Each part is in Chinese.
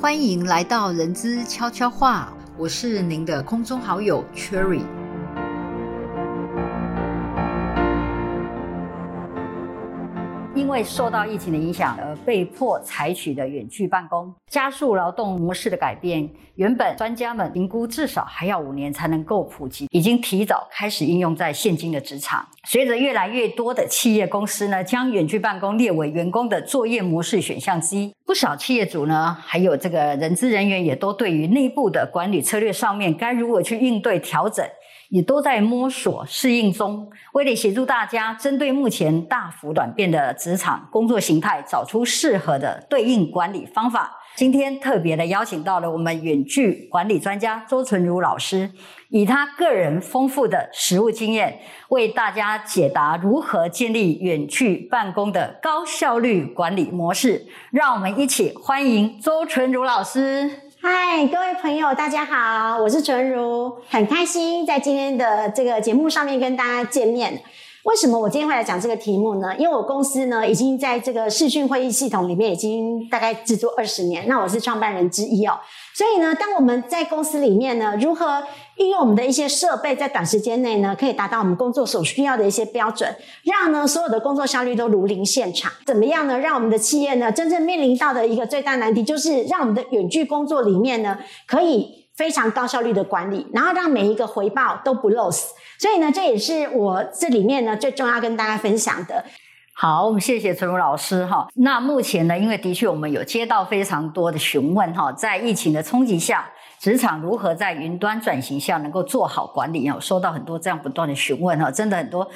欢迎来到人之悄悄话，我是您的空中好友 Cherry。因为受到疫情的影响而被迫采取的远距办公，加速劳动模式的改变。原本专家们评估至少还要五年才能够普及，已经提早开始应用在现今的职场。随着越来越多的企业公司呢，将远距办公列为员工的作业模式选项之一，不少企业主呢，还有这个人资人员也都对于内部的管理策略上面该如何去应对调整。也都在摸索适应中，为了协助大家针对目前大幅转变的职场工作形态，找出适合的对应管理方法。今天特别的邀请到了我们远距管理专家周纯如老师，以他个人丰富的实务经验，为大家解答如何建立远距办公的高效率管理模式。让我们一起欢迎周纯如老师。嗨，各位朋友，大家好，我是纯如，很开心在今天的这个节目上面跟大家见面。为什么我今天会来讲这个题目呢？因为我公司呢已经在这个视讯会议系统里面已经大概制作二十年，那我是创办人之一哦。所以呢，当我们在公司里面呢，如何运用我们的一些设备，在短时间内呢，可以达到我们工作所需要的一些标准，让呢所有的工作效率都如临现场？怎么样呢？让我们的企业呢，真正面临到的一个最大难题，就是让我们的远距工作里面呢，可以非常高效率的管理，然后让每一个回报都不 loss。所以呢，这也是我这里面呢最重要跟大家分享的。好，我们谢谢陈如老师哈。那目前呢，因为的确我们有接到非常多的询问哈，在疫情的冲击下，职场如何在云端转型下能够做好管理？有收到很多这样不断的询问哈，真的很多。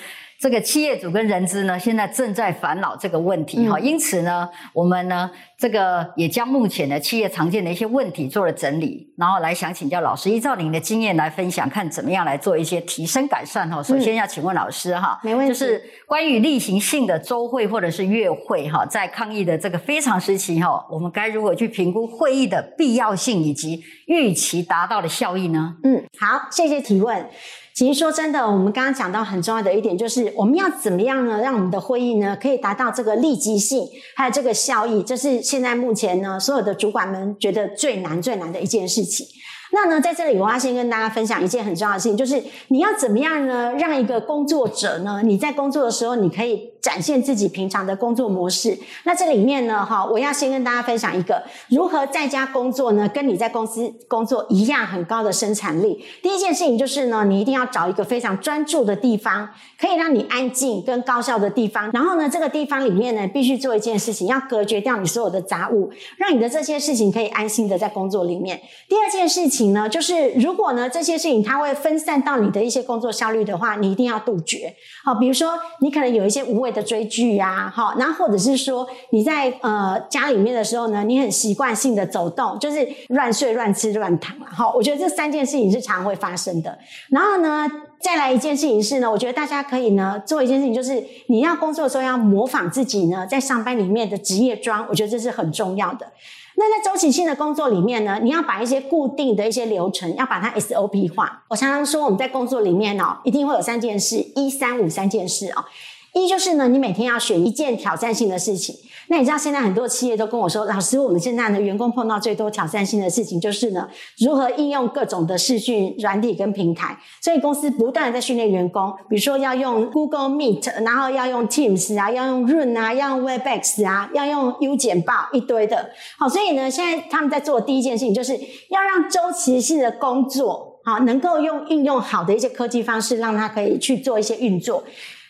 这个企业主跟人资呢，现在正在烦恼这个问题哈，因此呢，我们呢，这个也将目前的企业常见的一些问题做了整理，然后来想请教老师，依照您的经验来分享，看怎么样来做一些提升改善哈。首先要请问老师哈，没问题，就是关于例行性的周会或者是月会哈，在抗疫的这个非常时期哈，我们该如何去评估会议的必要性以及预期达到的效益呢？嗯，好，谢谢提问。其实说真的，我们刚刚讲到很重要的一点，就是我们要怎么样呢，让我们的会议呢可以达到这个立即性，还有这个效益，这是现在目前呢所有的主管们觉得最难最难的一件事情。那呢，在这里我要先跟大家分享一件很重要的事情，就是你要怎么样呢，让一个工作者呢，你在工作的时候，你可以展现自己平常的工作模式。那这里面呢，哈，我要先跟大家分享一个如何在家工作呢，跟你在公司工作一样很高的生产力。第一件事情就是呢，你一定要找一个非常专注的地方，可以让你安静跟高效的地方。然后呢，这个地方里面呢，必须做一件事情，要隔绝掉你所有的杂物，让你的这些事情可以安心的在工作里面。第二件事情。呢，就是如果呢这些事情它会分散到你的一些工作效率的话，你一定要杜绝。好，比如说你可能有一些无谓的追剧呀，好，然后或者是说你在呃家里面的时候呢，你很习惯性的走动，就是乱睡、乱吃、乱躺了。好，我觉得这三件事情是常会发生的。然后呢，再来一件事情是呢，我觉得大家可以呢做一件事情，就是你要工作的时候要模仿自己呢在上班里面的职业装，我觉得这是很重要的。那在周期性的工作里面呢，你要把一些固定的一些流程，要把它 SOP 化。我常常说，我们在工作里面哦，一定会有三件事，一三五三件事哦。一就是呢，你每天要选一件挑战性的事情。那你知道现在很多企业都跟我说，老师，我们现在呢员工碰到最多挑战性的事情就是呢，如何应用各种的视讯软体跟平台。所以公司不断的在训练员工，比如说要用 Google Meet，然后要用 Teams 啊，要用 Run 啊，要用 Webex 啊，要用 U 简报一堆的。好，所以呢，现在他们在做的第一件事情，就是要让周期性的工作，好，能够用运用好的一些科技方式，让它可以去做一些运作。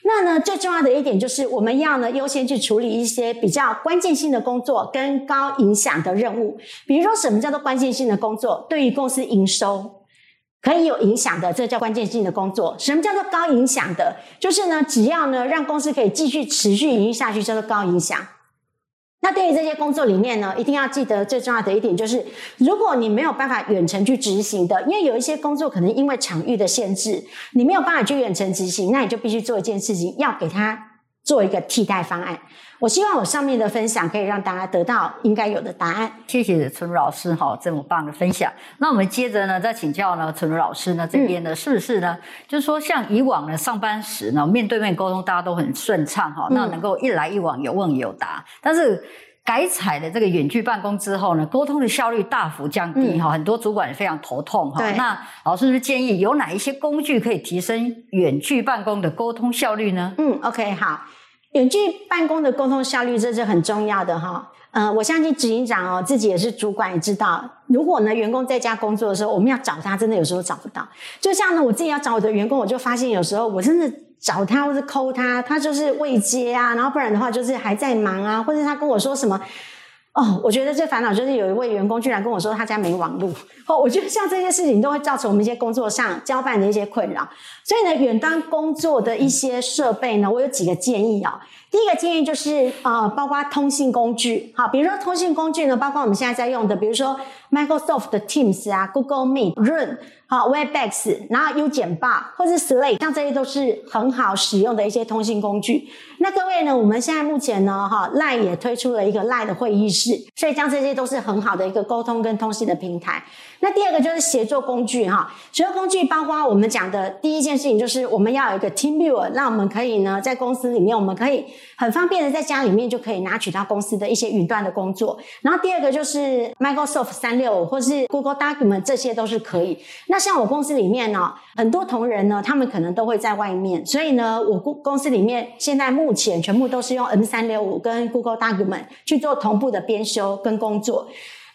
那呢，最重要的一点就是，我们要呢优先去处理一些比较关键性的工作跟高影响的任务。比如说，什么叫做关键性的工作？对于公司营收可以有影响的，这叫关键性的工作。什么叫做高影响的？就是呢，只要呢让公司可以继续持续营运下去，叫做高影响。那对于这些工作里面呢，一定要记得最重要的一点就是，如果你没有办法远程去执行的，因为有一些工作可能因为场域的限制，你没有办法去远程执行，那你就必须做一件事情，要给他做一个替代方案。我希望我上面的分享可以让大家得到应该有的答案。谢谢陈如老师哈，这么棒的分享。那我们接着呢，再请教呢，陈如老师呢这边呢，是不是呢？就是说，像以往呢，上班时呢，面对面沟通大家都很顺畅哈，那能够一来一往有问有答。但是改采的这个远距办公之后呢，沟通的效率大幅降低哈，很多主管也非常头痛哈。那老师是建议有哪一些工具可以提升远距办公的沟通效率呢？嗯，OK，好，远距办公的沟通效率这是很重要的哈。呃，我相信执行长哦，自己也是主管，也知道，如果呢员工在家工作的时候，我们要找他，真的有时候找不到。就像呢，我自己要找我的员工，我就发现有时候我真的找他或是扣他，他就是未接啊，然后不然的话就是还在忙啊，或者他跟我说什么。哦，我觉得最烦恼就是有一位员工居然跟我说他家没网络。哦，我觉得像这些事情都会造成我们一些工作上交办的一些困扰。所以呢，远端工作的一些设备呢，我有几个建议啊。第一个建议就是呃，包括通信工具，好，比如说通信工具呢，包括我们现在在用的，比如说 Microsoft 的 Teams 啊，Google Meet、Run。好，Webex，然后 U 简报或是 Slate，像这些都是很好使用的一些通信工具。那各位呢，我们现在目前呢，哈，Line 也推出了一个 Line 的会议室，所以像这些都是很好的一个沟通跟通信的平台。那第二个就是协作工具哈，协作工具包括我们讲的第一件事情就是我们要有一个 Team Viewer，让我们可以呢在公司里面，我们可以很方便的在家里面就可以拿取到公司的一些云端的工作。然后第二个就是 Microsoft 三六有或是 Google Document，这些都是可以。那像我公司里面呢，很多同仁呢，他们可能都会在外面，所以呢，我公公司里面现在目前全部都是用 M 三六五跟 Google Document 去做同步的编修跟工作。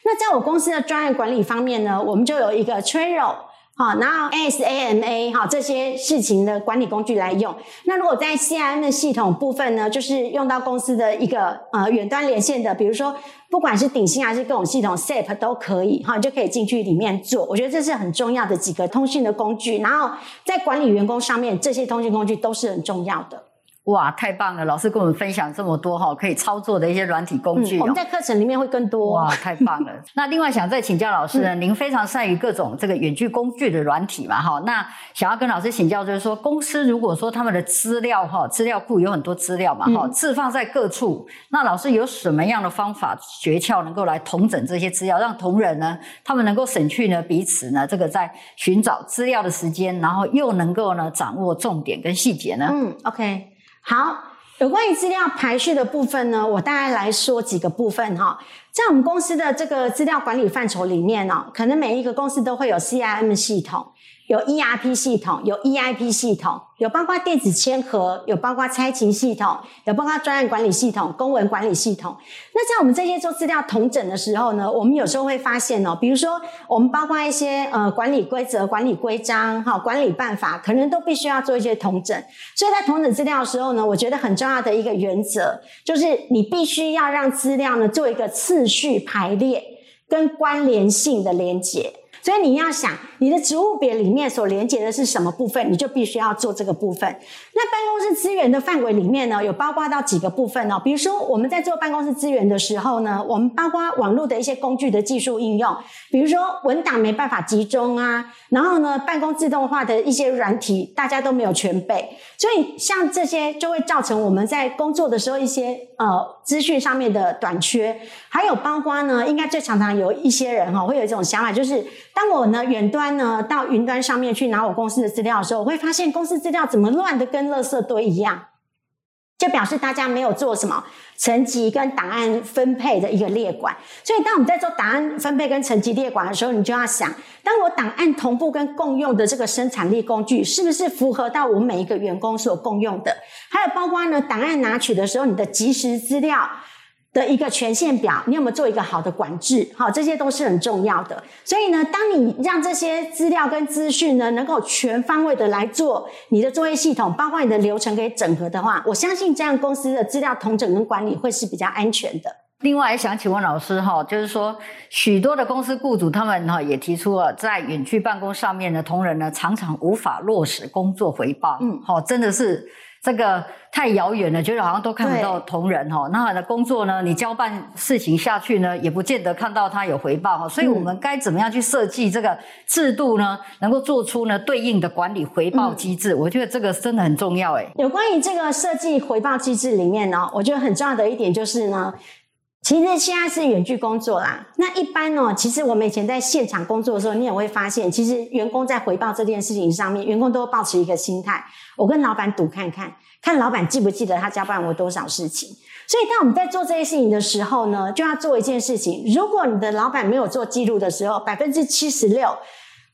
那在我公司的专业管理方面呢，我们就有一个 Trello，好，然后 SAMA 哈这些事情的管理工具来用。那如果在 CIM 的系统部分呢，就是用到公司的一个呃远端连线的，比如说不管是顶新还是各种系统 SAP 都可以哈，就可以进去里面做。我觉得这是很重要的几个通讯的工具。然后在管理员工上面，这些通讯工具都是很重要的。哇，太棒了！老师跟我们分享这么多哈，可以操作的一些软体工具。我们在课程里面会更多。哇，太棒了！那另外想再请教老师呢，您非常善于各种这个远距工具的软体嘛哈？那想要跟老师请教，就是说公司如果说他们的资料哈，资料库有很多资料嘛哈，置放在各处，那老师有什么样的方法诀窍能够来统整这些资料，让同仁呢他们能够省去呢彼此呢这个在寻找资料的时间，然后又能够呢掌握重点跟细节呢？嗯，OK。好，有关于资料排序的部分呢，我大概来说几个部分哈。在我们公司的这个资料管理范畴里面呢，可能每一个公司都会有 CRM 系统。有 ERP 系统，有 EIP 系统，有包括电子签合，有包括拆勤系统，有包括专案管理系统、公文管理系统。那在我们这些做资料统整的时候呢，我们有时候会发现哦，比如说我们包括一些呃管理规则、管理规章、哈管理办法，可能都必须要做一些统整。所以在统整资料的时候呢，我觉得很重要的一个原则，就是你必须要让资料呢做一个次序排列跟关联性的连接。所以你要想，你的职务表里面所连接的是什么部分，你就必须要做这个部分。那办公室资源的范围里面呢，有包括到几个部分哦。比如说我们在做办公室资源的时候呢，我们包括网络的一些工具的技术应用，比如说文档没办法集中啊，然后呢，办公自动化的一些软体大家都没有全备，所以像这些就会造成我们在工作的时候一些呃资讯上面的短缺。还有包括呢，应该最常常有一些人哈会有一种想法，就是。当我呢远端呢到云端上面去拿我公司的资料的时候，我会发现公司资料怎么乱的跟垃圾堆一样，就表示大家没有做什么层级跟档案分配的一个列管。所以当我们在做档案分配跟层级列管的时候，你就要想，当我档案同步跟共用的这个生产力工具，是不是符合到我们每一个员工所共用的？还有包括呢档案拿取的时候，你的即时资料。的一个权限表，你有没有做一个好的管制？好，这些都是很重要的。所以呢，当你让这些资料跟资讯呢，能够全方位的来做你的作业系统，包括你的流程可以整合的话，我相信这样公司的资料统整跟管理会是比较安全的。另外，想请问老师哈，就是说许多的公司雇主他们哈也提出了，在远距办公上面的同仁呢，常常无法落实工作回报。嗯，好，真的是。这个太遥远了，觉得好像都看不到同仁哈。那的工作呢，你交办事情下去呢，也不见得看到他有回报哈。所以我们该怎么样去设计这个制度呢？能够做出呢对应的管理回报机制？我觉得这个真的很重要哎。有关于这个设计回报机制里面呢，我觉得很重要的一点就是呢。其实现在是远距工作啦。那一般呢，其实我们以前在现场工作的时候，你也会发现，其实员工在回报这件事情上面，员工都保持一个心态：我跟老板赌看看，看老板记不记得他交办我多少事情。所以，当我们在做这些事情的时候呢，就要做一件事情：如果你的老板没有做记录的时候，百分之七十六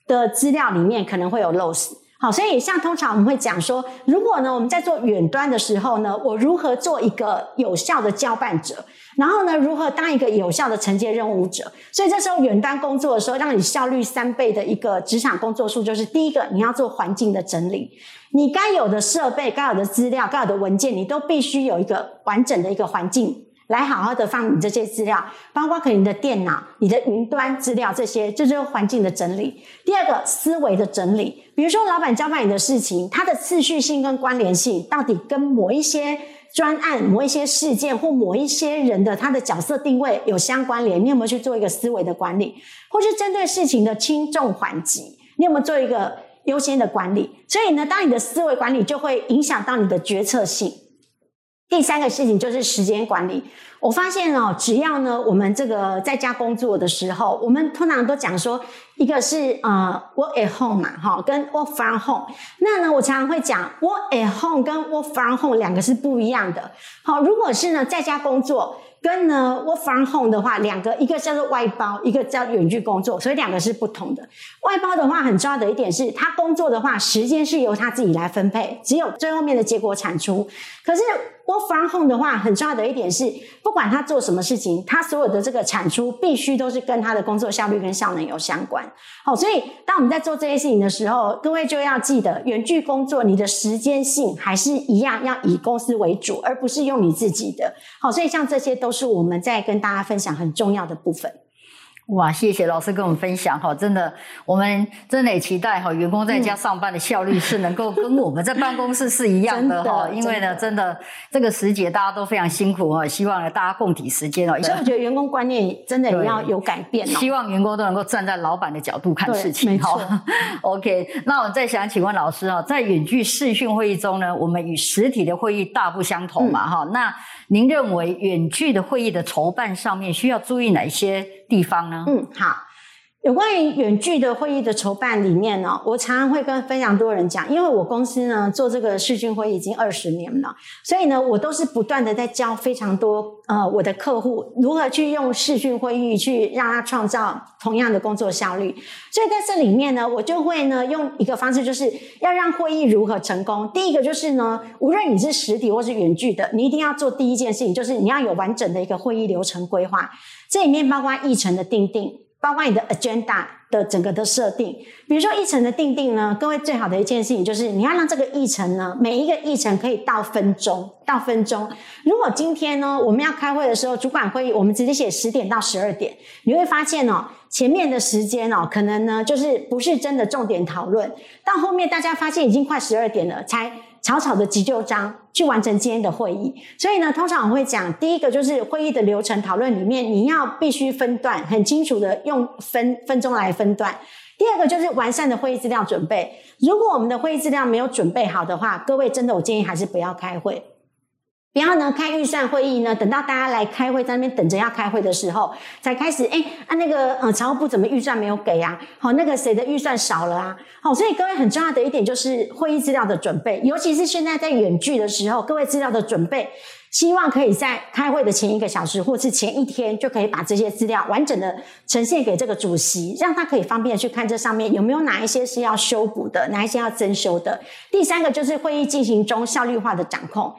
的资料里面可能会有漏失。好，所以像通常我们会讲说，如果呢我们在做远端的时候呢，我如何做一个有效的交办者，然后呢如何当一个有效的承接任务者？所以这时候远端工作的时候，让你效率三倍的一个职场工作数，就是第一个你要做环境的整理，你该有的设备、该有的资料、该有的文件，你都必须有一个完整的一个环境。来好好的放你这些资料，包括可能你的电脑、你的云端资料这些，这就是环境的整理。第二个思维的整理，比如说老板交办你的事情，它的次序性跟关联性到底跟某一些专案、某一些事件或某一些人的他的角色定位有相关联？你有没有去做一个思维的管理，或是针对事情的轻重缓急，你有没有做一个优先的管理？所以呢，当你的思维管理就会影响到你的决策性。第三个事情就是时间管理。我发现哦，只要呢，我们这个在家工作的时候，我们通常都讲说，一个是呃 work at home 嘛，哈，跟 work from home。那呢，我常常会讲 work at home 跟 work from home 两个是不一样的。好，如果是呢在家工作。跟呢，work from home 的话，两个一个叫做外包，一个叫远距工作，所以两个是不同的。外包的话，很重要的一点是，他工作的话，时间是由他自己来分配，只有最后面的结果产出。可是 work from home 的话，很重要的一点是，不管他做什么事情，他所有的这个产出必须都是跟他的工作效率跟效能有相关。好，所以当我们在做这些事情的时候，各位就要记得，远距工作你的时间性还是一样要以公司为主，而不是用你自己的。好，所以像这些都。是我们在跟大家分享很重要的部分。哇，谢谢老师跟我们分享哈，真的，我们真的也期待哈，员工在家上班的效率是能够跟我们在办公室是一样的哈，因为呢，真的这个时节大家都非常辛苦哈，希望呢大家共体时间哦。所以我觉得员工观念真的也要有改变，希望员工都能够站在老板的角度看事情哈。OK，那我再想请问老师啊，在远距视讯会议中呢，我们与实体的会议大不相同嘛哈？那您认为远距的会议的筹办上面需要注意哪些？地方呢？嗯，好。有关于远距的会议的筹办里面呢，我常常会跟非常多人讲，因为我公司呢做这个视讯会议已经二十年了，所以呢，我都是不断的在教非常多呃我的客户如何去用视讯会议去让他创造同样的工作效率。所以在这里面呢，我就会呢用一个方式，就是要让会议如何成功。第一个就是呢，无论你是实体或是远距的，你一定要做第一件事情，就是你要有完整的一个会议流程规划，这里面包括议程的定定。包括你的 agenda 的整个的设定，比如说议程的定定呢，各位最好的一件事情就是你要让这个议程呢，每一个议程可以到分钟，到分钟。如果今天呢，我们要开会的时候，主管会议我们直接写十点到十二点，你会发现哦，前面的时间哦，可能呢就是不是真的重点讨论，到后面大家发现已经快十二点了，才。草草的急救章去完成今天的会议，所以呢，通常我会讲，第一个就是会议的流程讨论里面，你要必须分段，很清楚的用分分钟来分段。第二个就是完善的会议资料准备，如果我们的会议资料没有准备好的话，各位真的我建议还是不要开会。不要呢开预算会议呢，等到大家来开会，在那边等着要开会的时候，才开始哎啊那个呃财务部怎么预算没有给啊？好，那个谁的预算少了啊？好，所以各位很重要的一点就是会议资料的准备，尤其是现在在远距的时候，各位资料的准备，希望可以在开会的前一个小时或是前一天就可以把这些资料完整的呈现给这个主席，让他可以方便去看这上面有没有哪一些是要修补的，哪一些要增修的。第三个就是会议进行中效率化的掌控。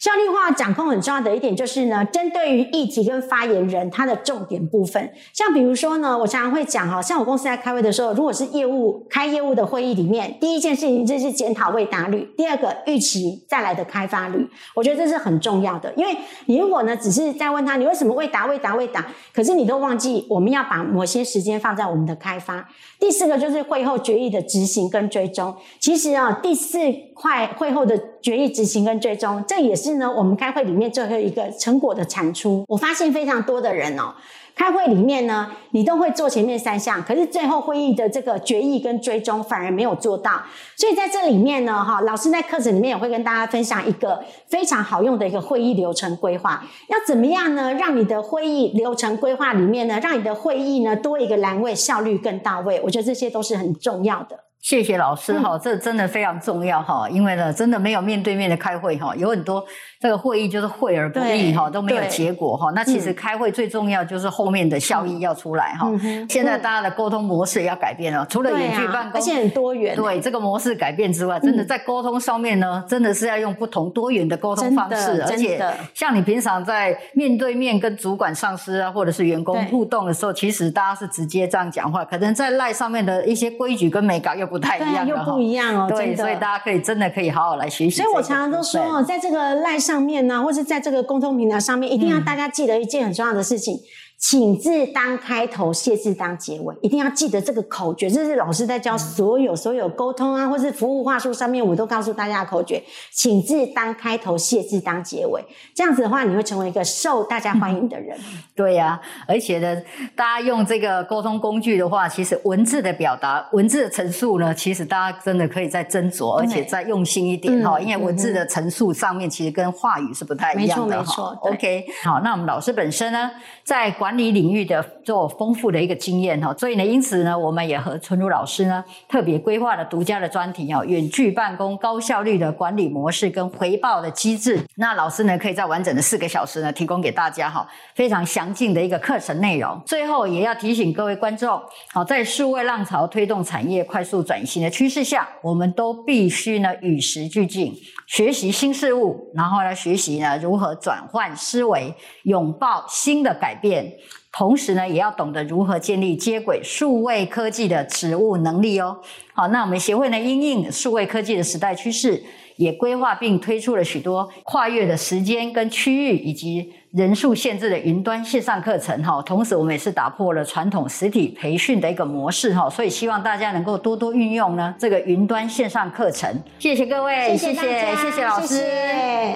效率化掌控很重要的一点就是呢，针对于议题跟发言人他的重点部分，像比如说呢，我常常会讲哈，像我公司在开会的时候，如果是业务开业务的会议里面，第一件事情就是检讨未达率，第二个预期再来的开发率，我觉得这是很重要的，因为你如果呢只是在问他你为什么未达未达未达，可是你都忘记我们要把某些时间放在我们的开发。第四个就是会后决议的执行跟追踪，其实啊第四。快会后的决议执行跟追踪，这也是呢我们开会里面最后一个成果的产出。我发现非常多的人哦。开会里面呢，你都会做前面三项，可是最后会议的这个决议跟追踪反而没有做到。所以在这里面呢，哈，老师在课程里面也会跟大家分享一个非常好用的一个会议流程规划。要怎么样呢？让你的会议流程规划里面呢，让你的会议呢多一个栏位，效率更到位。我觉得这些都是很重要的。谢谢老师哈，这真的非常重要哈，因为呢，真的没有面对面的开会哈，有很多这个会议就是会而不议哈，都没有结果哈。那其实开会最重要就是后面的效益要出来哈。现在大家的沟通模式要改变了，除了远距办公，而且很多元。对这个模式改变之外，真的在沟通上面呢，真的是要用不同多元的沟通方式，而且像你平常在面对面跟主管、上司啊，或者是员工互动的时候，其实大家是直接这样讲话，可能在赖上面的一些规矩跟美感又。不太一样，又不一样哦，对，所以大家可以真的可以好好来学习。所以我常常都说，在这个赖上面呢，或是在这个沟通平台上面，一定要大家记得一件很重要的事情。请字当开头，谢字当结尾，一定要记得这个口诀。这是老师在教所有所有沟通啊，或是服务话术上面，我都告诉大家的口诀：请字当开头，谢字当结尾。这样子的话，你会成为一个受大家欢迎的人。对呀，而且呢，大家用这个沟通工具的话，其实文字的表达、文字的陈述呢，其实大家真的可以再斟酌，而且再用心一点哈。因为文字的陈述上面，其实跟话语是不太一样的哈。没错，没错。OK，好，那我们老师本身呢，在管管理领域的做丰富的一个经验哈，所以呢，因此呢，我们也和春如老师呢特别规划了独家的专题哦，远距办公高效率的管理模式跟回报的机制。那老师呢，可以在完整的四个小时呢，提供给大家哈非常详尽的一个课程内容。最后也要提醒各位观众，好，在数位浪潮推动产业快速转型的趋势下，我们都必须呢与时俱进，学习新事物，然后来学习呢如何转换思维，拥抱新的改变。同时呢，也要懂得如何建立接轨数位科技的职务能力哦。好，那我们协会呢，因应数位科技的时代趋势，也规划并推出了许多跨越的时间跟区域以及人数限制的云端线上课程哈。同时，我们也是打破了传统实体培训的一个模式哈。所以，希望大家能够多多运用呢这个云端线上课程。谢谢各位，谢谢谢谢老师，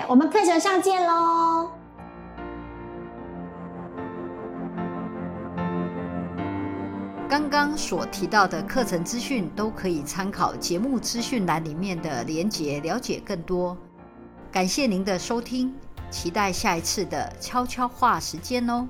我们课程上见喽。刚刚所提到的课程资讯都可以参考节目资讯栏里面的连结了解更多。感谢您的收听，期待下一次的悄悄话时间哦。